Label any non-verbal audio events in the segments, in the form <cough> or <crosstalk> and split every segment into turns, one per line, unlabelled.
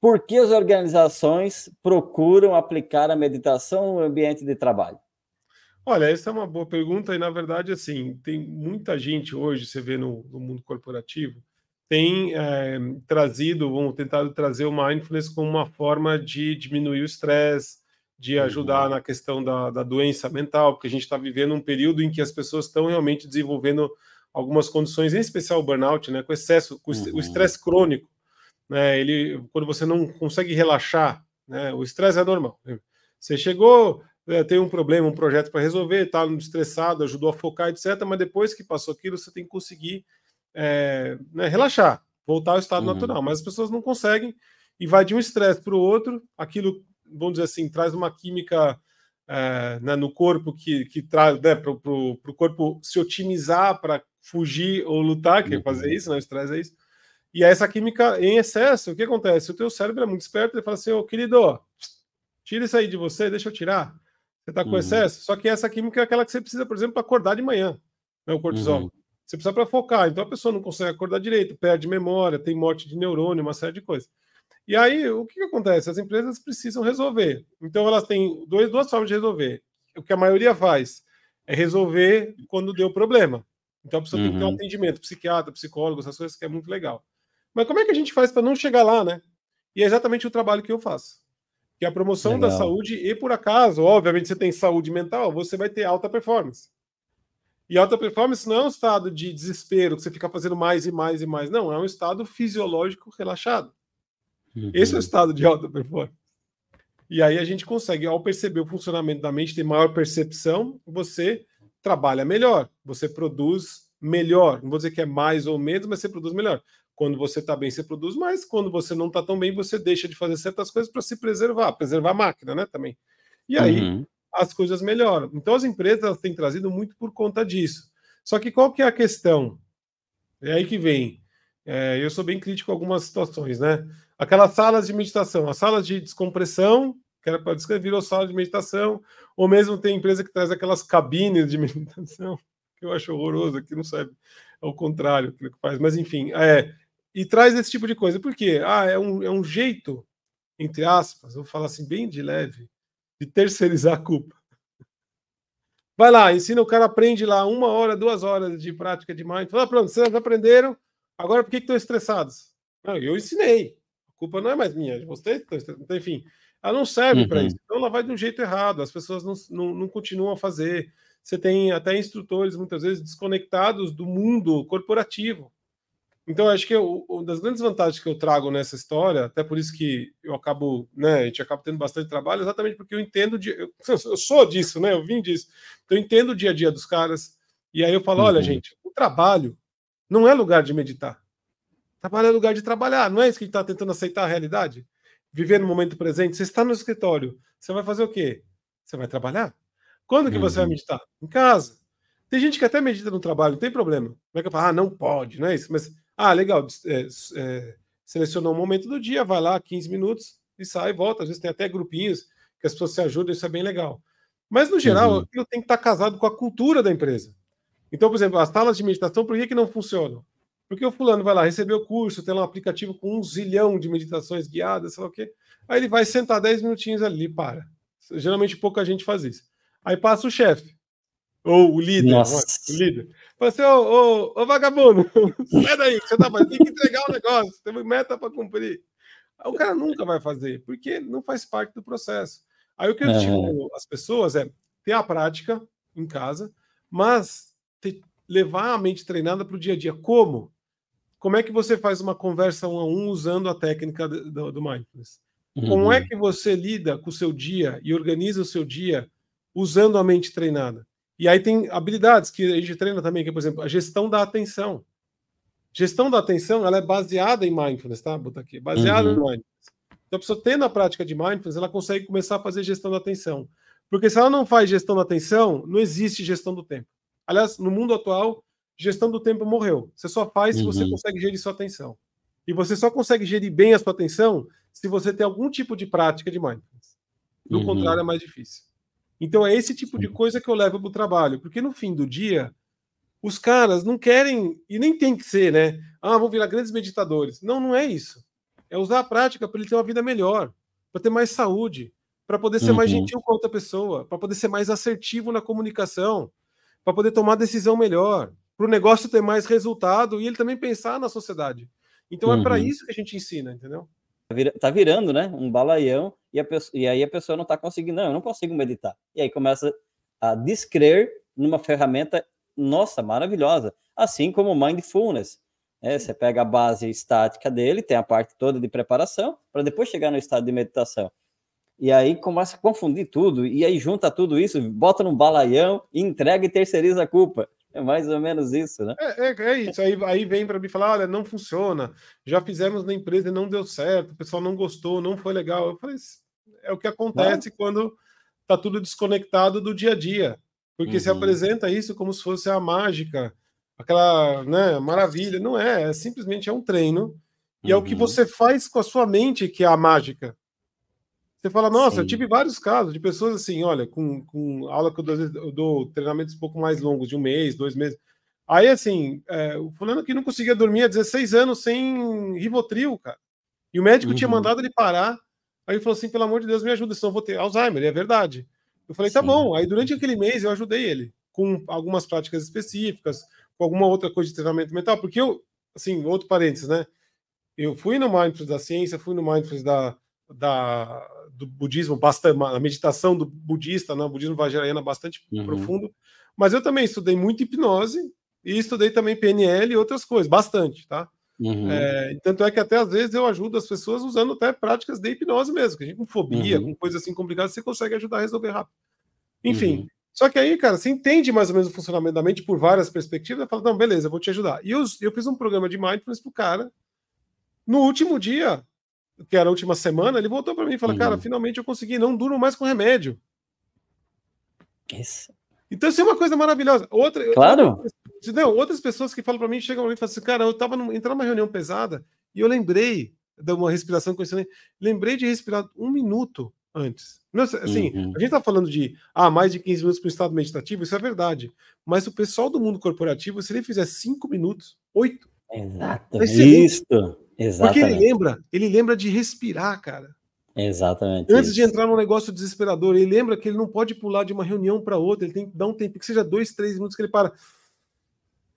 por que as organizações procuram aplicar a meditação no ambiente de trabalho?
Olha, essa é uma boa pergunta, e na verdade, assim, tem muita gente hoje, você vê no, no mundo corporativo, tem é, trazido, vão tentado trazer o mindfulness como uma forma de diminuir o estresse, de uhum. ajudar uhum. na questão da, da, doença mental, porque a gente está vivendo um período em que as pessoas estão realmente desenvolvendo algumas condições, em especial o burnout, né, com excesso, com uhum. o estresse crônico, né, ele, quando você não consegue relaxar, né, o estresse é normal. Você chegou, é, tem um problema, um projeto para resolver, está estressado, ajudou a focar, etc. Mas depois que passou aquilo, você tem que conseguir é, né, relaxar, voltar ao estado uhum. natural. Mas as pessoas não conseguem e vai de um estresse para o outro. Aquilo, vamos dizer assim, traz uma química é, né, no corpo que, que traz né, para o corpo se otimizar para fugir ou lutar, que é fazer uhum. isso, né? O estresse é isso. E essa química em excesso, o que acontece? O teu cérebro é muito esperto, ele fala assim, ô oh, querido, tira isso aí de você, deixa eu tirar. Você está com uhum. excesso. Só que essa química é aquela que você precisa, por exemplo, para acordar de manhã, né, o cortisol. Uhum. Você precisa para focar. Então a pessoa não consegue acordar direito, perde memória, tem morte de neurônio, uma série de coisas. E aí, o que, que acontece? As empresas precisam resolver. Então elas têm dois, duas formas de resolver. O que a maioria faz é resolver quando deu problema. Então a pessoa uhum. tem que ter um uhum. atendimento, psiquiatra, psicólogo, essas coisas que é muito legal. Mas como é que a gente faz para não chegar lá, né? E é exatamente o trabalho que eu faço que é a promoção Legal. da saúde, e por acaso, obviamente, você tem saúde mental, você vai ter alta performance. E alta performance não é um estado de desespero, que você fica fazendo mais e mais e mais. Não, é um estado fisiológico relaxado. Uhum. Esse é o estado de alta performance. E aí a gente consegue, ao perceber o funcionamento da mente, ter maior percepção, você trabalha melhor, você produz melhor. Não vou dizer que é mais ou menos, mas você produz melhor. Quando você está bem, você produz mais. Quando você não está tão bem, você deixa de fazer certas coisas para se preservar, preservar a máquina, né? Também. E aí uhum. as coisas melhoram. Então as empresas têm trazido muito por conta disso. Só que qual que é a questão? É aí que vem. É, eu sou bem crítico em algumas situações, né? Aquelas salas de meditação, as salas de descompressão, que era para descrever, virou sala de meditação, ou mesmo tem empresa que traz aquelas cabines de <laughs> meditação, que eu acho horroroso, que não serve ao contrário que faz, mas enfim, é, e traz esse tipo de coisa. Por quê? Ah, é um, é um jeito, entre aspas, vou falar assim, bem de leve, de terceirizar a culpa. Vai lá, ensina o cara, aprende lá uma hora, duas horas de prática de mindfulness. Fala, pronto, vocês aprenderam, agora por que estão estressados? Não, eu ensinei. A culpa não é mais minha, de vocês estão estressados. Então, enfim, ela não serve uhum. para isso. Então ela vai de um jeito errado, as pessoas não, não, não continuam a fazer. Você tem até instrutores, muitas vezes, desconectados do mundo corporativo. Então, acho que uma das grandes vantagens que eu trago nessa história, até por isso que eu acabo, né, a gente acaba tendo bastante trabalho, exatamente porque eu entendo, de, eu, eu sou disso, né, eu vim disso, então eu entendo o dia a dia dos caras, e aí eu falo, uhum. olha, gente, o trabalho não é lugar de meditar, trabalho é lugar de trabalhar, não é isso que a gente está tentando aceitar a realidade? Viver no momento presente, você está no escritório, você vai fazer o quê? Você vai trabalhar? Quando que uhum. você vai uhum. meditar? Em casa. Tem gente que até medita no trabalho, não tem problema. Como é que eu falo? Ah, não pode, não é isso, mas ah, legal. É, é, selecionou um momento do dia, vai lá 15 minutos e sai e volta. Às vezes tem até grupinhos que as pessoas se ajudam, isso é bem legal. Mas, no geral, uhum. aquilo tem que estar casado com a cultura da empresa. Então, por exemplo, as salas de meditação, por que, que não funcionam? Porque o fulano vai lá, receber o curso, tem lá um aplicativo com um zilhão de meditações guiadas, sei lá o quê. Aí ele vai sentar 10 minutinhos ali, para. Geralmente pouca gente faz isso. Aí passa o chefe. Ou o líder. Nossa. O líder. Fala assim, ô, ô, ô vagabundo, <laughs> sai daí, você tá fazendo, tem que entregar o negócio, tem meta para cumprir. Aí o cara nunca vai fazer, porque não faz parte do processo. Aí o que eu digo às pessoas é ter a prática em casa, mas ter, levar a mente treinada para o dia a dia. Como? Como é que você faz uma conversa um a um usando a técnica do, do mindfulness? Uhum. Como é uhum. que você lida com o seu dia e organiza o seu dia usando a mente treinada? E aí tem habilidades que a gente treina também, que é, por exemplo, a gestão da atenção. Gestão da atenção, ela é baseada em mindfulness, tá? Bota aqui, baseada uhum. em mindfulness. Então, a pessoa tendo a prática de mindfulness, ela consegue começar a fazer gestão da atenção. Porque se ela não faz gestão da atenção, não existe gestão do tempo. Aliás, no mundo atual, gestão do tempo morreu. Você só faz se você uhum. consegue gerir sua atenção. E você só consegue gerir bem a sua atenção se você tem algum tipo de prática de mindfulness. Do uhum. contrário, é mais difícil. Então é esse tipo de coisa que eu levo para o trabalho, porque no fim do dia, os caras não querem, e nem tem que ser, né? Ah, vão virar grandes meditadores. Não, não é isso. é usar a prática para ele ter uma vida melhor, para ter mais saúde, para poder ser uhum. mais gentil com a outra pessoa, para poder ser mais assertivo na comunicação, para poder tomar decisão melhor, para o negócio ter mais resultado e ele também pensar na sociedade. Então uhum. é para isso que a gente ensina, entendeu?
Tá virando, né? Um balaião e, pessoa, e aí a pessoa não está conseguindo, não, eu não consigo meditar. E aí começa a descrer numa ferramenta, nossa, maravilhosa, assim como o mindfulness. Né? Você pega a base estática dele, tem a parte toda de preparação, para depois chegar no estado de meditação. E aí começa a confundir tudo, e aí junta tudo isso, bota num balaião, entrega e terceiriza a culpa. É mais ou menos isso, né?
É, é, é isso. Aí, aí vem para mim falar: olha, não funciona. Já fizemos na empresa e não deu certo, o pessoal não gostou, não foi legal. Eu falei: é o que acontece não. quando tá tudo desconectado do dia a dia. Porque uhum. se apresenta isso como se fosse a mágica, aquela né, maravilha. Não é, é simplesmente é um treino. E uhum. é o que uhum. você faz com a sua mente que é a mágica. Você fala, nossa, Sim. eu tive vários casos de pessoas assim, olha, com, com aula que eu dou, eu dou, treinamentos um pouco mais longos, de um mês, dois meses. Aí, assim, é, o fulano que não conseguia dormir há 16 anos sem Rivotril, cara. E o médico uhum. tinha mandado ele parar. Aí ele falou assim, pelo amor de Deus, me ajuda, senão eu vou ter Alzheimer. E é verdade. Eu falei, tá Sim. bom. Aí, durante aquele mês, eu ajudei ele com algumas práticas específicas, com alguma outra coisa de treinamento mental, porque eu, assim, outro parênteses, né? Eu fui no Mindfulness da ciência, fui no Mindfulness da, da, do budismo, bastante, a meditação do budista, né, o budismo vajrayana bastante uhum. profundo, mas eu também estudei muito hipnose e estudei também PNL e outras coisas, bastante, tá? Uhum. É, tanto é que até às vezes eu ajudo as pessoas usando até práticas de hipnose mesmo, que a gente com fobia, uhum. com coisa assim complicada, você consegue ajudar a resolver rápido. Enfim, uhum. só que aí, cara, você entende mais ou menos o funcionamento da mente por várias perspectivas, e fala, não, beleza, eu vou te ajudar. E eu, eu fiz um programa de mindfulness pro cara. No último dia, que era a última semana, ele voltou para mim e falou: uhum. Cara, finalmente eu consegui, não duro mais com remédio. Isso. Então, isso é uma coisa maravilhosa. Outra,
claro.
Outra, não, outras pessoas que falam para mim, chegam para mim e falam assim: Cara, eu estava entrando numa reunião pesada e eu lembrei de uma respiração condicionada, lembrei de respirar um minuto antes. Assim, uhum. a gente está falando de ah, mais de 15 minutos para o estado meditativo, isso é verdade. Mas o pessoal do mundo corporativo, se ele fizer 5 minutos, 8.
Exato. Isso.
Exatamente. Porque ele lembra, ele lembra de respirar, cara.
Exatamente.
Antes isso. de entrar num negócio desesperador, ele lembra que ele não pode pular de uma reunião para outra, ele tem que dar um tempo, que seja dois, três minutos que ele para. O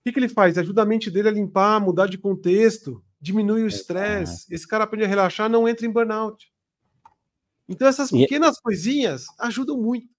que, que ele faz? Ajuda a mente dele a limpar, mudar de contexto, diminui o estresse. Esse cara aprende a relaxar, não entra em burnout. Então, essas pequenas e... coisinhas ajudam muito.